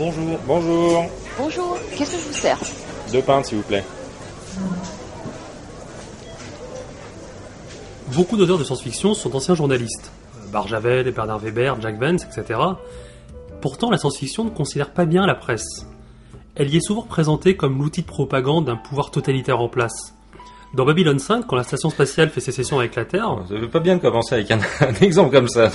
Bonjour. Bonjour. Bonjour, qu'est-ce que je vous sers? Deux pintes, s'il vous plaît. Beaucoup d'auteurs de science-fiction sont d'anciens journalistes. Barjavel, Bernard Weber, Jack Vance, etc. Pourtant, la science-fiction ne considère pas bien la presse. Elle y est souvent présentée comme l'outil de propagande d'un pouvoir totalitaire en place. Dans Babylon 5, quand la station spatiale fait sécession avec la Terre, Ça veut pas bien commencer avec un, un exemple comme ça,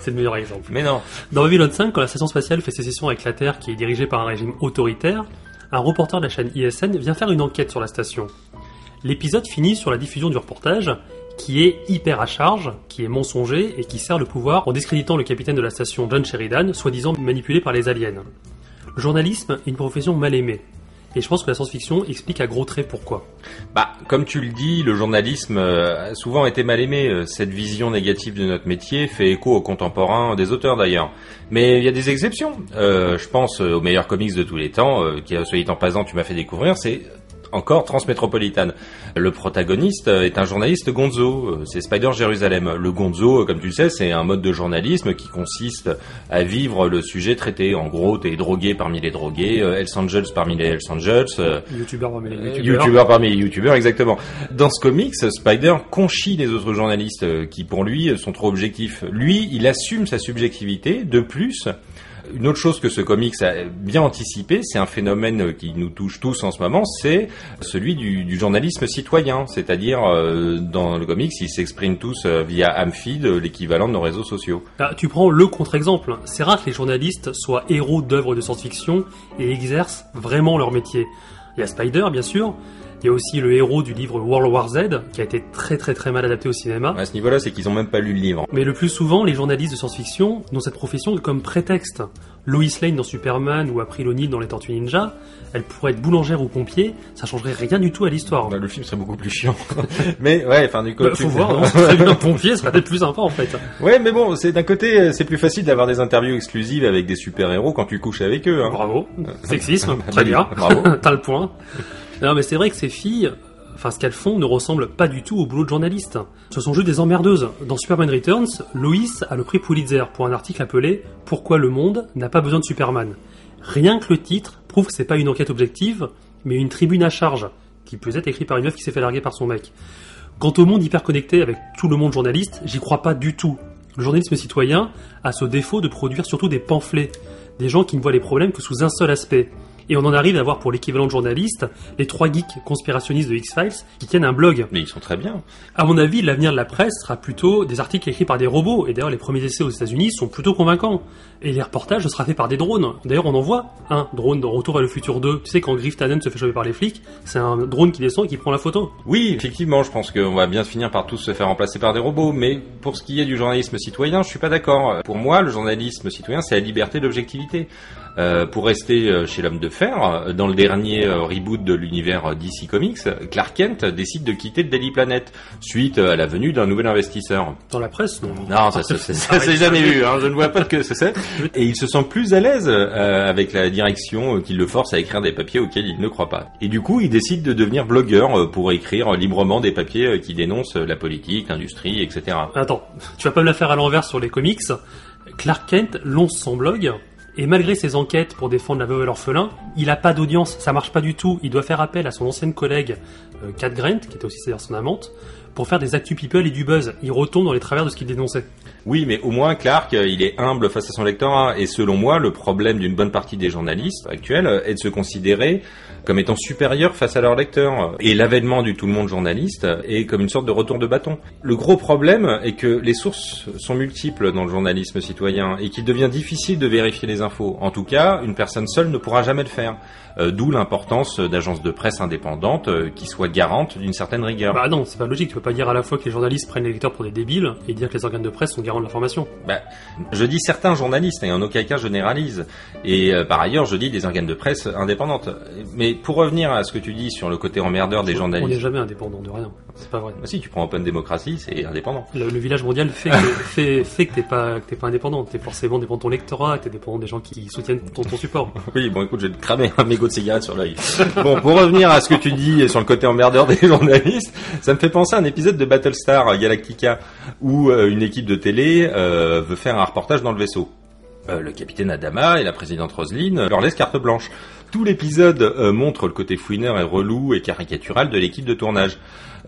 c'est le meilleur exemple. Mais non. Dans Babylon 5, quand la station spatiale fait sécession avec la Terre qui est dirigée par un régime autoritaire, un reporter de la chaîne ISN vient faire une enquête sur la station. L'épisode finit sur la diffusion du reportage, qui est hyper à charge, qui est mensonger et qui sert le pouvoir en discréditant le capitaine de la station John Sheridan, soi-disant manipulé par les aliens. Le journalisme est une profession mal aimée. Et je pense que la science-fiction explique à gros traits pourquoi. Bah, comme tu le dis, le journalisme euh, a souvent été mal aimé. Euh, Cette vision négative de notre métier fait écho aux contemporains des auteurs d'ailleurs. Mais il y a des exceptions. Euh, je pense aux meilleurs comics de tous les temps, qui, soit dit en passant, tu m'as fait découvrir, c'est encore Transmétropolitane. Le protagoniste est un journaliste gonzo, euh, c'est Spider Jérusalem. Le gonzo, comme tu le sais, c'est un mode de journalisme qui consiste à vivre le sujet traité. En gros, t'es drogué parmi les drogués, euh, Hells Angels parmi les Hells Angels, euh, Youtubeur parmi les youtubeurs. youtubeur parmi les youtubeurs, exactement. Dans ce comics, Spider conchit les autres journalistes qui, pour lui, sont trop objectifs. Lui, il assume sa subjectivité. De plus, une autre chose que ce comics a bien anticipé, c'est un phénomène qui nous touche tous en ce moment, c'est celui du, journalisme citoyen. C'est-à-dire, euh, dans le comics, ils s'expriment tous euh, via Amphid, euh, l'équivalent de nos réseaux sociaux. Ah, tu prends le contre-exemple. C'est rare que les journalistes soient héros d'œuvres de science-fiction et exercent vraiment leur métier. Il y a Spider, bien sûr. Il y a aussi le héros du livre World War Z, qui a été très très très mal adapté au cinéma. À ce niveau-là, c'est qu'ils ont même pas lu le livre. Mais le plus souvent, les journalistes de science-fiction n'ont cette profession comme prétexte. Lois Lane dans Superman ou April O'Neil dans Les Tortues Ninja, elle pourrait être boulangère ou pompier, ça changerait rien du tout à l'histoire. Bah, le film serait beaucoup plus chiant. Mais ouais, enfin du coup, Bah, faut voir, non C'est très bien pompier, ça serait peut-être plus sympa en fait. Ouais, mais bon, c'est d'un côté, euh, c'est plus facile d'avoir des interviews exclusives avec des super-héros quand tu couches avec eux. Hein. Bravo, sexisme, très bien, Bravo. t'as le point. Non mais c'est vrai que ces filles, enfin ce qu'elles font ne ressemble pas du tout au boulot de journaliste. Ce sont juste des emmerdeuses. Dans Superman Returns, Lois a le prix Pulitzer pour un article appelé Pourquoi le monde n'a pas besoin de Superman. Rien que le titre prouve que c'est pas une enquête objective, mais une tribune à charge, qui peut être écrite par une meuf qui s'est fait larguer par son mec. Quant au monde hyper connecté avec tout le monde journaliste, j'y crois pas du tout. Le journalisme citoyen a ce défaut de produire surtout des pamphlets, des gens qui ne voient les problèmes que sous un seul aspect. Et on en arrive à voir pour l'équivalent de journaliste les trois geeks conspirationnistes de X-Files qui tiennent un blog. Mais ils sont très bien. À mon avis, l'avenir de la presse sera plutôt des articles écrits par des robots. Et d'ailleurs, les premiers essais aux États-Unis sont plutôt convaincants. Et les reportages, sera fait par des drones. D'ailleurs, on en voit un drone dans Retour vers le futur 2. Tu sais, quand Griff Tannen se fait choper par les flics, c'est un drone qui descend et qui prend la photo. Oui, effectivement, je pense qu'on va bien finir par tous se faire remplacer par des robots. Mais pour ce qui est du journalisme citoyen, je suis pas d'accord. Pour moi, le journalisme citoyen, c'est la liberté d'objectivité. Euh, pour rester euh, chez l'homme de fer, euh, dans le dernier reboot de l'univers DC Comics, Clark Kent décide de quitter Daily Planet suite à la venue d'un nouvel investisseur. Dans la presse, non. Non, ça, ça, ça, ça, c'est jamais vu. Hein, je ne vois pas que ce c'est. Et il se sent plus à l'aise euh, avec la direction qui le force à écrire des papiers auxquels il ne croit pas. Et du coup, il décide de devenir blogueur pour écrire librement des papiers qui dénoncent la politique, l'industrie, etc. Attends, tu vas pas me la faire à l'envers sur les comics. Clark Kent lance son blog, et malgré ses enquêtes pour défendre la veuve et l'orphelin, il a pas d'audience, ça marche pas du tout. Il doit faire appel à son ancienne collègue, euh, Kat Grant, qui était aussi d'ailleurs son amante, pour faire des actus people et du buzz. Il retombe dans les travers de ce qu'il dénonçait. Oui, mais au moins Clark, euh, il est humble face à son lectorat. Et selon moi, le problème d'une bonne partie des journalistes actuels euh, est de se considérer comme étant supérieurs face à leurs lecteurs. Et l'avènement du tout le monde journaliste est comme une sorte de retour de bâton. Le gros problème est que les sources sont multiples dans le journalisme citoyen et qu'il devient difficile de vérifier les infos. En tout cas, une personne seule ne pourra jamais le faire. Euh, D'où l'importance d'agences de presse indépendantes euh, qui soient garantes d'une certaine rigueur. Bah non, c'est pas logique. Tu peux pas dire à la fois que les journalistes prennent les lecteurs pour des débiles et dire que les organes de presse sont garants de l'information. Bah, je dis certains journalistes et en aucun cas généralise. Et euh, par ailleurs, je dis des organes de presse indépendantes. Mais pour revenir à ce que tu dis sur le côté emmerdeur des On n'est journalistes, jamais indépendant de rien. C'est pas vrai. bah, si tu prends Open Democracy, c'est indépendant. Le, le village mondial fait que, fait, fait que t'es pas, que t'es pas indépendant. T'es forcément dépendant de ton lectorat, t'es dépendant des gens qui soutiennent ton, ton support. Oui, bon écoute, je vais te cramer un mégot de cigarette sur l'œil. bon, pour revenir à ce que tu dis sur le côté emmerdeur des journalistes, ça me fait penser à un épisode de Battlestar Galactica où euh, une équipe de télé euh, veut faire un reportage dans le vaisseau. Euh, le capitaine Adama et la présidente Roselyne leur laissent carte blanche. Tout l'épisode montre le côté fouineur et relou et caricatural de l'équipe de tournage.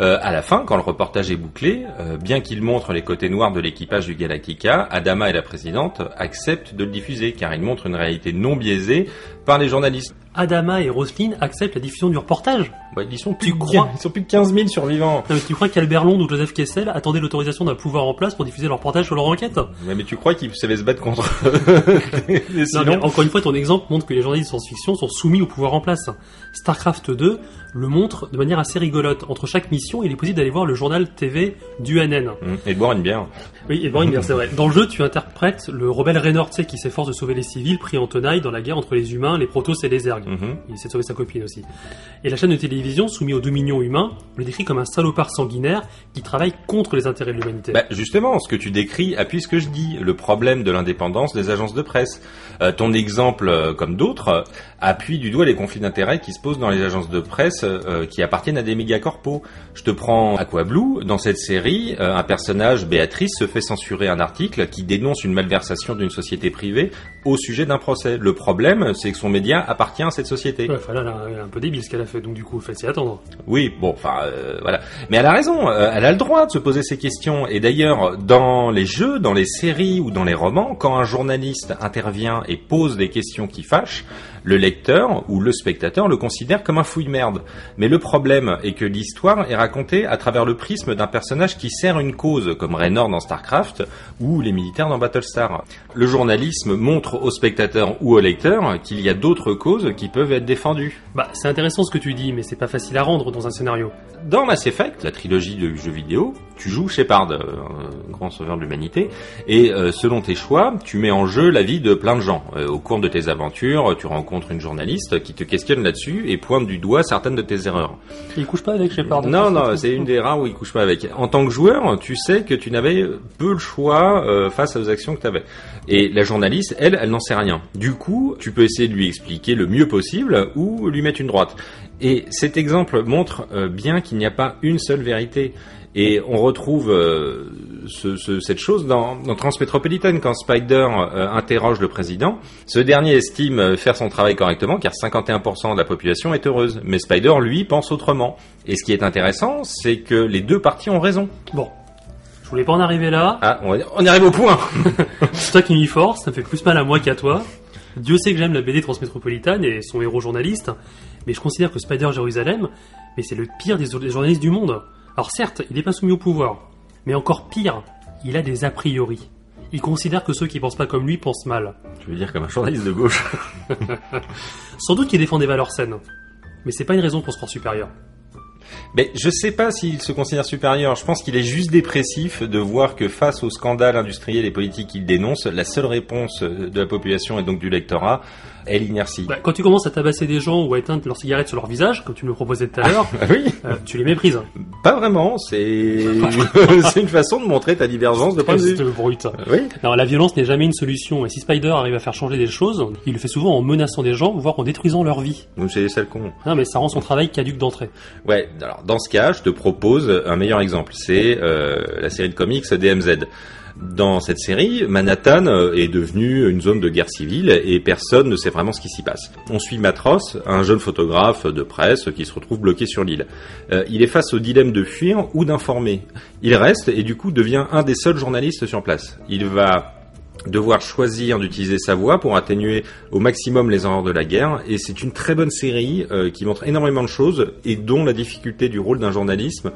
Euh, à la fin, quand le reportage est bouclé, bien qu'il montre les côtés noirs de l'équipage du Galactica, Adama et la présidente acceptent de le diffuser car il montre une réalité non biaisée par les journalistes. Adama et Roselyne acceptent la diffusion du reportage. Ouais, ils sont plus Tu de crois Ils sont plus de 15 000 survivants. Non, mais tu crois qu'Albert Londres ou Joseph Kessel attendaient l'autorisation d'un pouvoir en place pour diffuser leur reportage sur leur enquête? Mais tu crois qu'ils savaient se battre contre les Non, mais encore une fois, ton exemple montre que les journalistes de science-fiction sont soumis au pouvoir en place. StarCraft 2 le montre de manière assez rigolote. Entre chaque mission, il est possible d'aller voir le journal TV du NN. Hum, Et de boire une bière. Oui, et bon, c'est vrai. Dans le jeu, tu interprètes le rebelle Raynor, qui s'efforce de sauver les civils pris en tenaille dans la guerre entre les humains, les Protoss et les Zergs. Mhm. Il essaie de sauver sa copine aussi. Et la chaîne de télévision, soumise au dominion humain, le décrit comme un salopard sanguinaire qui travaille contre les intérêts de l'humanité. Bah, justement, ce que tu décris appuie ce que je dis, le problème de l'indépendance des agences de presse. Euh, ton exemple, euh, comme d'autres, euh, appuie du doigt les conflits d'intérêts qui se posent dans les agences de presse euh, qui appartiennent à des mégacorpos. Je te prends Aquablue, dans cette série, euh, un personnage, Béatrice, se fait censurer un article qui dénonce une malversation d'une société privée au sujet d'un procès. Le problème, c'est que son média appartient à cette société. Ouais, enfin là, elle est un peu débile ce qu'elle a fait, donc du coup, faites s'y attendre. Oui, bon, enfin, euh, voilà. Mais elle a raison, euh, elle a le droit de se poser ces questions. Et d'ailleurs, dans les jeux, dans les séries ou dans les romans, quand un journaliste intervient et pose des questions qui fâchent, le lecteur ou le spectateur le considère comme un fouille-merde. Mais le problème est que l'histoire est racontée à travers le prisme d'un personnage qui sert une cause, comme Raynor dans StarCraft ou les militaires dans Battlestar. Le journalisme montre au spectateur ou au lecteur qu'il y a d'autres causes qui peuvent être défendues. Bah, c'est intéressant ce que tu dis, mais c'est pas facile à rendre dans un scénario. Dans Mass Effect, la trilogie de jeux vidéo, tu joues Shepard, euh, un grand sauveur de l'humanité, et euh, selon tes choix, tu mets en jeu la vie de plein de gens. Euh, au cours de tes aventures, tu rencontres une journaliste qui te questionne là-dessus et pointe du doigt certaines de tes erreurs. Il couche pas avec Shepard. Non, non, c'est une des rares où il couche pas avec. En tant que joueur, tu sais que tu n'avais peu le choix euh, face aux actions que tu avais. Et la journaliste, elle, elle n'en sait rien. Du coup, tu peux essayer de lui expliquer le mieux possible ou lui mettre une droite. Et cet exemple montre euh, bien qu'il n'y a pas une seule vérité. Et on retrouve euh, ce- ce- cette chose dans, dans Transmétropolitan quand Spider euh, interroge le président. Ce dernier estime faire son travail correctement car 51% de la population est heureuse. Mais Spider, lui, pense autrement. Et ce qui est intéressant, c'est que les deux parties ont raison. Bon. Je voulais pas en arriver là. Ah, on, on y arrive au point C'est toi qui m'y force, ça me fait plus mal à moi qu'à toi. Dieu sait que j'aime la BD Transmétropolitane et son héros journaliste, mais je considère que Spider Jérusalem, mais c'est le pire des, journalistes du monde. Alors certes, il n'est pas soumis au pouvoir, mais encore pire, il a des a priori. Il considère que ceux qui pensent pas comme lui pensent mal. Je veux dire comme un journaliste de gauche. Sans doute qu'il défend des valeurs saines, mais c'est pas une raison pour se croire supérieur. Mais je sais pas s'il se considère supérieur. Je pense qu'il est juste dépressif de voir que face au scandale industriel et politique qu'il dénonce, la seule réponse de la population et donc du lectorat est l'inertie. Bah, quand tu commences à tabasser des gens ou à éteindre leurs cigarettes sur leur visage, comme tu me le proposais tout à l'heure, Ah oui, euh, tu les méprises. pas vraiment. C'est une façon de montrer ta divergence de point de vue. Brut. Oui. Alors la violence n'est jamais une solution, et si Spider arrive à faire changer des choses, il le fait souvent en menaçant des gens, voire en détruisant leur vie. C'est les sales cons. Non mais ça rend son travail caduque d'entrée. Ouais, alors dans ce cas, je te propose un meilleur exemple. C'est euh, la série de comics DMZ. Dans cette série, Manhattan euh, est devenue une zone de guerre civile et personne ne sait vraiment ce qui s'y passe. On suit Matros, un jeune photographe de presse qui se retrouve bloqué sur l'île. Euh, il est face au dilemme de fuir ou d'informer. Il reste et du coup devient un des seuls journalistes sur place. Il va devoir choisir d'utiliser sa voix pour atténuer au maximum les horreurs de la guerre. Et c'est une très bonne série euh, qui montre énormément de choses et dont la difficulté du rôle d'un journalisme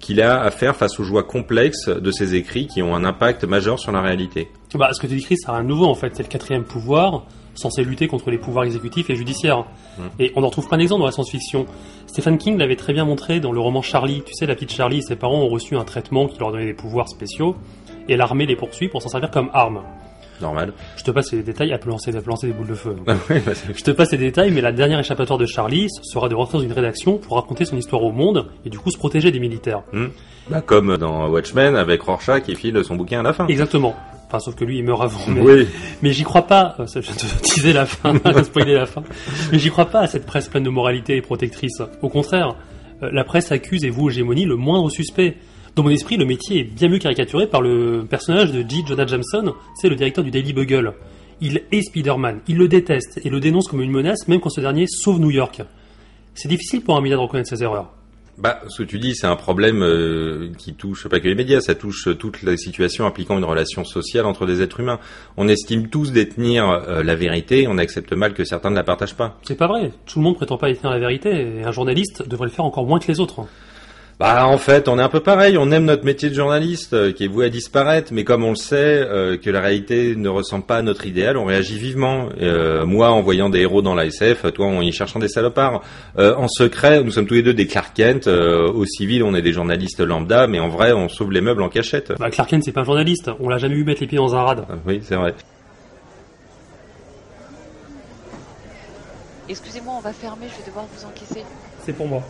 qu'il a à faire face aux joies complexes de ses écrits qui ont un impact majeur sur la réalité. Bah ce que tu décris c'est un nouveau en fait, c'est le quatrième pouvoir, censé lutter contre les pouvoirs exécutifs et judiciaires. Et on en retrouve plein d'exemples dans la science-fiction. Stephen King l'avait très bien montré dans le roman Charlie. Tu sais, la petite Charlie, ses parents ont reçu un traitement qui leur donnait des pouvoirs spéciaux, et l'armée les poursuit pour s'en servir comme arme. Normal. Je te passe les détails, elle peut lancer, elle peut lancer des boules de feu. Oui, bah, Je te passe les détails, mais la dernière échappatoire de Charlie sera de rentrer dans une rédaction pour raconter son histoire au monde et du coup se protéger des militaires. bah, comme dans Watchmen avec Rorschach qui file son bouquin à la fin. Exactement. Enfin, sauf que lui, il meurt avant. Mais, Oui. mais j'y crois pas. euh, Je te disais la fin, je spoiler la fin. Mais j'y crois pas à cette presse pleine de moralité et protectrice. Au contraire, euh, la presse accuse et vous, hégémonie, le moindre suspect. Dans mon esprit, le métier est bien mieux caricaturé par le personnage de J. Jonah Jameson, c'est le directeur du Daily Bugle. Il est Spider-Man, il le déteste et le dénonce comme une menace même quand ce dernier sauve New York. C'est difficile pour un média de reconnaître ses erreurs. Bah, ce que tu dis, c'est un problème euh, qui touche pas que les médias, ça touche toute la situation impliquant une relation sociale entre des êtres humains. On estime tous détenir euh, la vérité, on accepte mal que certains ne la partagent pas. C'est pas vrai. Tout le monde prétend pas détenir la vérité et un journaliste devrait le faire encore moins que les autres. Bah en fait, on est un peu pareil. On aime notre métier de journaliste euh, qui est voué à disparaître, mais comme on le sait euh, que la réalité ne ressemble pas à notre idéal, on réagit vivement. Euh, moi, en voyant des héros dans la SF, toi, en y cherchant des salopards. en secret, nous sommes tous les deux des Clark Kent. au civil, on est des journalistes lambda, mais en vrai, on sauve les meubles en cachette. Bah, Clark Kent, c'est pas un journaliste. On l'a jamais vu mettre les pieds dans un rad. Ah, oui, c'est vrai. Excusez-moi, on va fermer, je vais devoir vous encaisser. C'est pour moi.